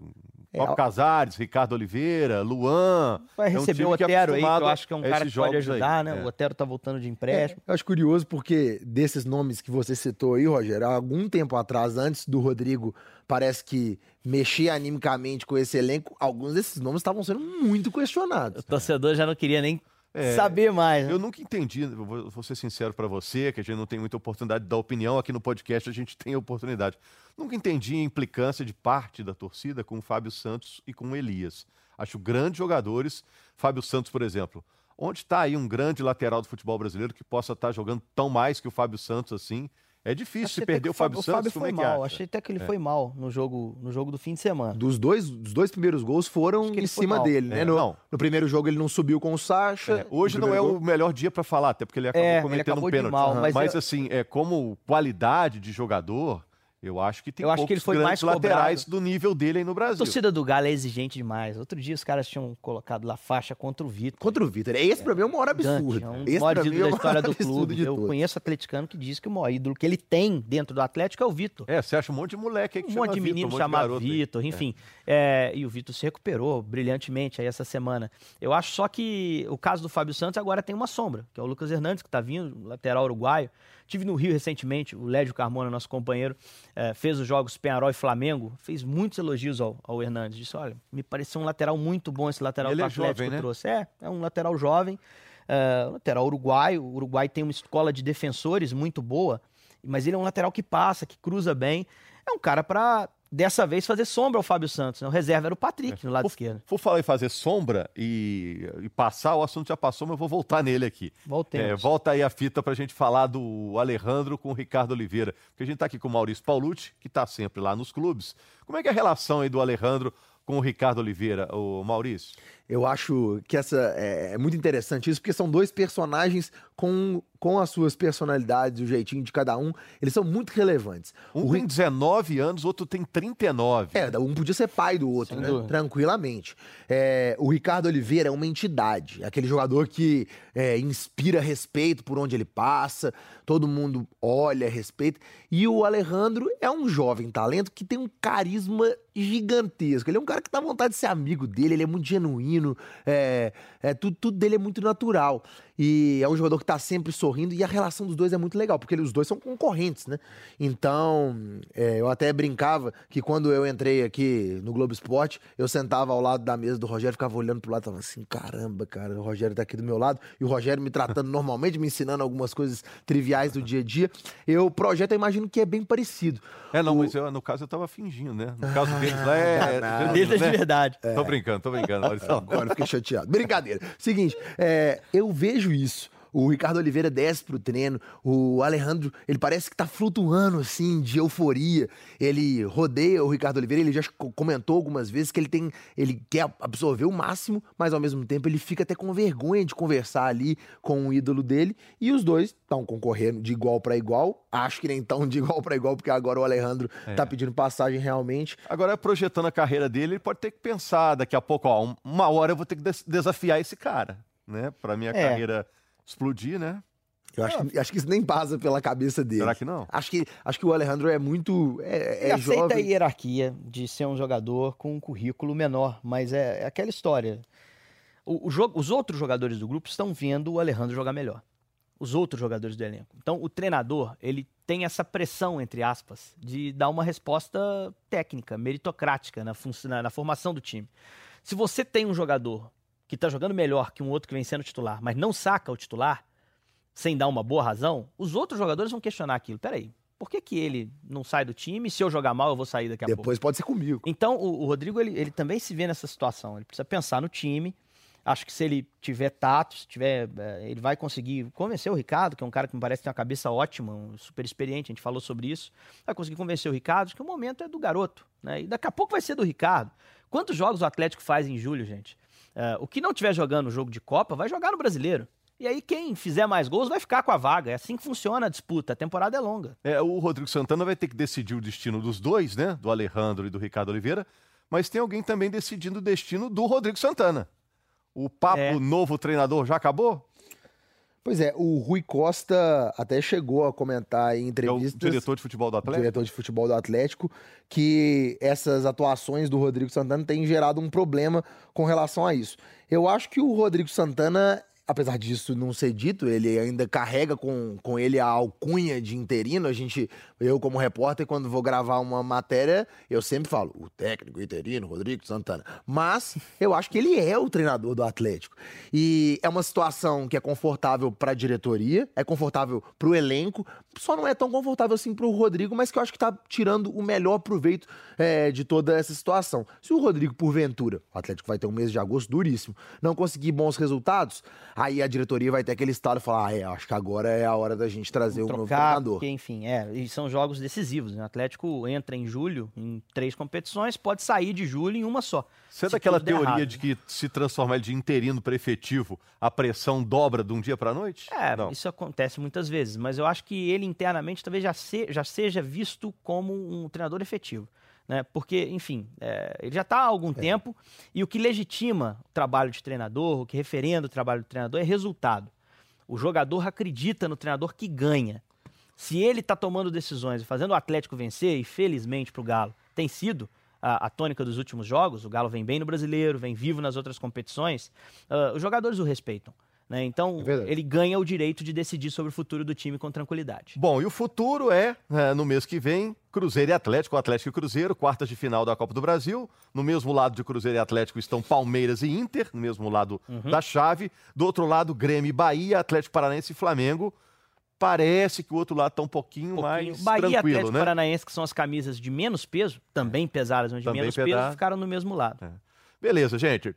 Paulo é, Casares, Ricardo Oliveira, Luan. Vai receber é um o Otero aí, que eu acho que é um cara que pode ajudar, aí. né? É. O Otero tá voltando de empréstimo. É, eu acho curioso porque desses nomes que você citou aí, Rogério, há algum tempo atrás, antes do Rodrigo, parece que mexer animicamente com esse elenco, alguns desses nomes estavam sendo muito questionados. O torcedor já não queria nem é, saber mais. Né? Eu nunca entendi, vou, vou ser sincero para você, que a gente não tem muita oportunidade de dar opinião, aqui no podcast a gente tem a oportunidade. Nunca entendi a implicância de parte da torcida com o Fábio Santos e com o Elias. Acho grandes jogadores. Fábio Santos, por exemplo. Onde está aí um grande lateral do futebol brasileiro que possa estar tá jogando tão mais que o Fábio Santos assim? É difícil Achei se perder o Fábio, o Santos. Fábio foi é mal. Achei até que ele é. foi mal no jogo, no jogo do fim de semana. Dos dois, dos dois primeiros gols foram em cima dele, né? É, no, no, primeiro jogo ele não subiu com o Sacha. É, hoje não é gol... o melhor dia para falar, até porque ele acabou é, cometendo ele um pênalti. Mal, mas, mas assim, é como qualidade de jogador, Eu acho que tem Eu acho que ele foi mais laterais cobrado. do nível dele aí no A Brasil. torcida do Galo é exigente demais. Outro dia os caras tinham colocado lá faixa contra o Vitor. Contra o Vitor. Esse pra mim é o maior absurdo. Gigante, É um Esse maior pra mim ídolo é o da história maior do absurdo clube. Eu todos. conheço atleticano que diz que o maior ídolo que ele tem dentro do Atlético é o Vitor. É, você acha um monte de moleque aí que Um chama monte de Vitor, menino um monte de chamado. Vitor, enfim. É, e o Vitor se recuperou brilhantemente aí essa semana. Eu acho só que o caso do Fábio Santos agora tem uma sombra, que é o Lucas Hernandes, que tá vindo, lateral uruguaio. Tive no Rio recentemente, o Lédio Carmona, nosso companheiro, é, fez os jogos Penharol e Flamengo, fez muitos elogios ao, ao Hernandes. Disse: olha, me pareceu um lateral muito bom esse lateral ele que o é Atlético jovem, né? trouxe. É, é um lateral jovem, é, um lateral uruguaio. O Uruguai tem uma escola de defensores muito boa, mas ele é um lateral que passa, que cruza bem. É um cara para dessa vez fazer sombra ao Fábio Santos. Né? O reserva era o Patrick no lado Por- esquerdo. Por falar em fazer sombra e, e passar, o assunto já passou, mas eu vou voltar nele aqui. Voltemos. É, volta aí a fita pra gente falar do Alejandro com o Ricardo Oliveira. Porque a gente tá aqui com o Maurício Paulucci, que tá sempre lá nos clubes. Como é que é a relação aí do Alejandro com o Ricardo Oliveira, o Maurício? Eu acho que essa é, é muito interessante isso, porque são dois personagens com, com as suas personalidades, o jeitinho de cada um. Eles são muito relevantes. Um o tem 19 anos, o outro tem 39. É, um podia ser pai do outro, né? dúvida. Tranquilamente. É, o Ricardo Oliveira é uma entidade, é aquele jogador que é, inspira respeito por onde ele passa, todo mundo olha, respeita. E o Alejandro é um jovem talento que tem um carisma gigantesco. Ele é um cara que dá vontade de ser amigo dele, ele é muito genuíno, é, é, tudo, tudo dele é muito natural. E é um jogador que tá sempre sorrindo e a relação dos dois é muito legal, porque os dois são concorrentes, né? Então, é, eu até brincava que quando eu entrei aqui no Globo Esporte, eu sentava ao lado da mesa do Rogério, ficava olhando pro lado e falava assim: caramba, cara, o Rogério tá aqui do meu lado, e o Rogério me tratando normalmente, me ensinando algumas coisas triviais do dia a dia. Eu, o projeto, eu imagino que é bem parecido. É, não, O- mas eu, no caso eu tava fingindo, né? No caso deles lá é. não. Desde né? de verdade. Tô brincando, tô brincando, Maurício. Agora fiquei chateado. Brincadeira. Seguinte, é, eu vejo isso. O Ricardo Oliveira desce pro treino, o Alejandro, ele parece que tá flutuando, assim, de euforia. Ele rodeia o Ricardo Oliveira, ele já co- comentou algumas vezes que ele tem, ele quer absorver o máximo, mas ao mesmo tempo ele fica até com vergonha de conversar ali com o ídolo dele. E os dois estão concorrendo de igual para igual. Acho que nem tão de igual para igual, porque agora o Alejandro tá pedindo passagem realmente. Agora, projetando a carreira dele, ele pode ter que pensar daqui a pouco, ó, um- uma hora eu vou ter que des- desafiar esse cara, né? Pra minha É. carreira explodir, né? Eu acho, que, acho que isso nem passa pela cabeça dele. Será que não? Acho que, acho que o Alejandro é muito. É, Ele é aceita a hierarquia de ser um jogador com um currículo menor, mas é, é aquela história. O, o jogo, os outros jogadores do grupo estão vendo o Alejandro jogar melhor. Os outros jogadores do elenco. Então, o treinador, ele tem essa pressão, entre aspas, de dar uma resposta técnica, meritocrática na, na- na formação do time. Se você tem um jogador que está jogando melhor que um outro que vem sendo titular, mas não saca o titular, sem dar uma boa razão, os outros jogadores vão questionar aquilo. Peraí, por que, que ele não sai do time? Se eu jogar mal, eu vou sair daqui a pouco. Depois pode ser comigo. Então, o, o Rodrigo, ele, ele também se vê nessa situação. Ele precisa pensar no time. Acho que se ele tiver tato, se tiver, eh, ele vai conseguir convencer o Ricardo, que é um cara que me parece ter uma cabeça ótima, um super experiente, a gente falou sobre isso. Vai conseguir convencer o Ricardo que o momento é do garoto. Né? E daqui a pouco vai ser do Ricardo. Quantos jogos o Atlético faz em julho, gente? Eh, o que não tiver jogando o jogo de Copa, vai jogar no brasileiro. E aí, quem fizer mais gols vai ficar com a vaga. É assim que funciona a disputa. A temporada é longa. É, o Rodrigo Santana vai ter que decidir o destino dos dois, né? Do Alejandro e do Ricardo Oliveira. Mas tem alguém também decidindo o destino do Rodrigo Santana. O papo É. novo treinador já acabou? Pois é, o Rui Costa até chegou a comentar em É o entrevistas. diretor de futebol do Atlético? diretor de futebol do Atlético, que essas atuações do Rodrigo Santana têm gerado um problema com relação a isso. Eu acho que o Rodrigo Santana, apesar disso não ser dito, ele ainda carrega com, com ele a alcunha de interino. A gente, eu como repórter, quando vou gravar uma matéria, eu sempre falo, o técnico interino, Rodrigo Santana. Mas eu acho que ele é o treinador do Atlético. E é uma situação que é confortável para a diretoria, é confortável para o elenco, só não é tão confortável assim para o Rodrigo, mas que eu acho que está tirando o melhor proveito é, de toda essa situação. Se o Rodrigo, porventura, o Atlético vai ter um mês de agosto duríssimo, não conseguir bons resultados, aí a diretoria vai ter aquele estado e falar: ah, é, acho que agora é a hora da gente trazer Trocar, um novo treinador. Porque, enfim, é, e são jogos decisivos. Né? O Atlético entra em julho em três competições, pode sair de julho em uma só. Você é daquela teoria errado. de que se transformar de interino para efetivo, a pressão dobra de um dia para a noite? É, Não. isso acontece muitas vezes, mas eu acho que ele internamente talvez já, se, já seja visto como um treinador efetivo. Né? Porque, enfim, é, ele já está há algum é. tempo e o que legitima o trabalho de treinador, o que referenda o trabalho do treinador é resultado. O jogador acredita no treinador que ganha. Se ele está tomando decisões e fazendo o Atlético vencer, e felizmente para o Galo tem sido, a, a, tônica dos últimos jogos, o Galo vem bem no brasileiro, vem vivo nas outras competições, uh, os jogadores o respeitam. Né? Então, é ele ganha o direito de decidir sobre o futuro do time com tranquilidade. Bom, e o futuro é, é, no mês que vem, Cruzeiro e Atlético, Atlético e Cruzeiro, quartas de final da Copa do Brasil. No mesmo lado de Cruzeiro e Atlético estão Palmeiras e Inter, no mesmo lado uhum. da chave. Do outro lado, Grêmio e Bahia, Atlético Paranaense e Flamengo parece que o outro lado está um pouquinho, pouquinho. mais Bahia tranquilo, Atlético né? Paranaense, que são as camisas de menos peso, também pesadas, mas de também menos peso, ficaram no mesmo lado. É. Beleza, gente.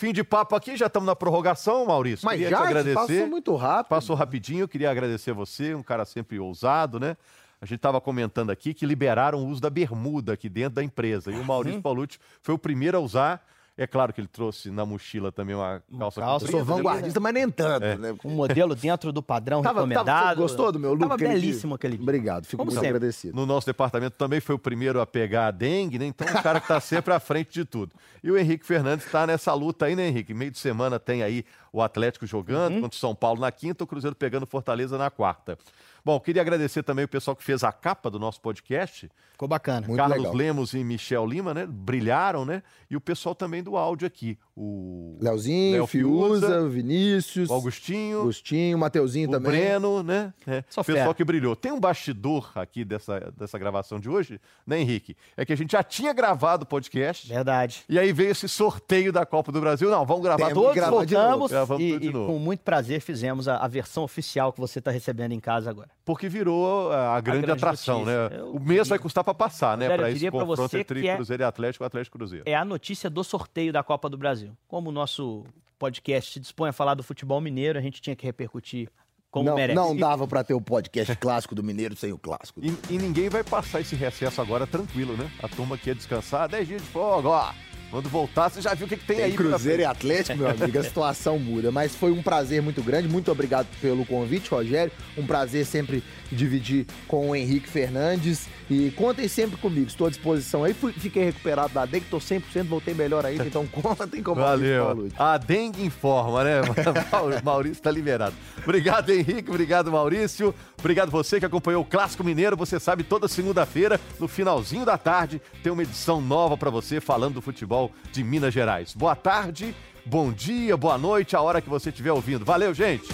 Fim de papo aqui, já estamos na prorrogação, Maurício. Mas queria já te agradecer. passou muito rápido. Passou rapidinho, queria agradecer você, um cara sempre ousado, né? A gente estava comentando aqui que liberaram o uso da bermuda aqui dentro da empresa. E o Maurício. Paulucci foi o primeiro a usar. É claro que ele trouxe na mochila também uma calça, calça Eu sou vanguardista, mas nem tanto, é. né? Um modelo dentro do padrão tava, recomendado. Tava, gostou do meu look? Tava belíssimo aquele dia. Obrigado, fico Como muito sempre. agradecido. No nosso departamento também foi o primeiro a pegar a dengue, né? Então o cara que está sempre à frente de tudo. E o Henrique Fernandes está nessa luta aí, né, Henrique? Meio de semana tem aí o Atlético jogando uhum. contra o São Paulo na quinta, o Cruzeiro pegando Fortaleza na quarta. Bom, queria agradecer também o pessoal que fez a capa do nosso podcast. Ficou bacana. Muito Carlos legal. Lemos e Michel Lima, né? Brilharam, né? E o pessoal também do áudio aqui. O Leozinho, Léo Fiuza, Fiuza, Vinícius, o Augustinho, Agostinho, Mateuzinho o também. Breno, né? É. Só o pessoal fera. que brilhou. Tem um bastidor aqui dessa, dessa gravação de hoje, né, Henrique? É que a gente já tinha gravado o podcast. Verdade. E aí veio esse sorteio da Copa do Brasil. Não, vamos gravar Temos todos. Gravar voltamos e, e com muito prazer fizemos a, a versão oficial que você está recebendo em casa agora. Porque virou a, a, grande, grande, atração, notícia. né? Eu o mês vai custar para passar, né? Para esse confronto entre é Cruzeiro e Atlético, Atlético Cruzeiro. É a notícia do sorteio da Copa do Brasil. Como o nosso podcast se dispõe a falar do futebol mineiro, a gente tinha que repercutir como não, merece. Não dava para ter o podcast clássico do Mineiro sem o clássico. E, e, ninguém vai passar esse recesso agora tranquilo, né? A turma quer descansar, 10 dias de fogo, ó. Quando voltar, você já viu o que, que tem, tem aí. Cruzeiro e Atlético, meu amigo, a situação muda. Mas foi um prazer muito grande. Muito obrigado pelo convite, Rogério. Um prazer sempre dividir com o Henrique Fernandes. E contem sempre comigo, estou à disposição aí. Fui, fiquei recuperado da dengue, estou 100%, voltei melhor ainda, então contem como Valeu. A dengue informa, né? Maurício está liberado. Obrigado, Henrique, obrigado, Maurício. Obrigado você que acompanhou o Clássico Mineiro. Você sabe, toda segunda-feira, no finalzinho da tarde, tem uma edição nova para você falando do futebol de Minas Gerais. Boa tarde, bom dia, boa noite, a hora que você estiver ouvindo. Valeu, gente!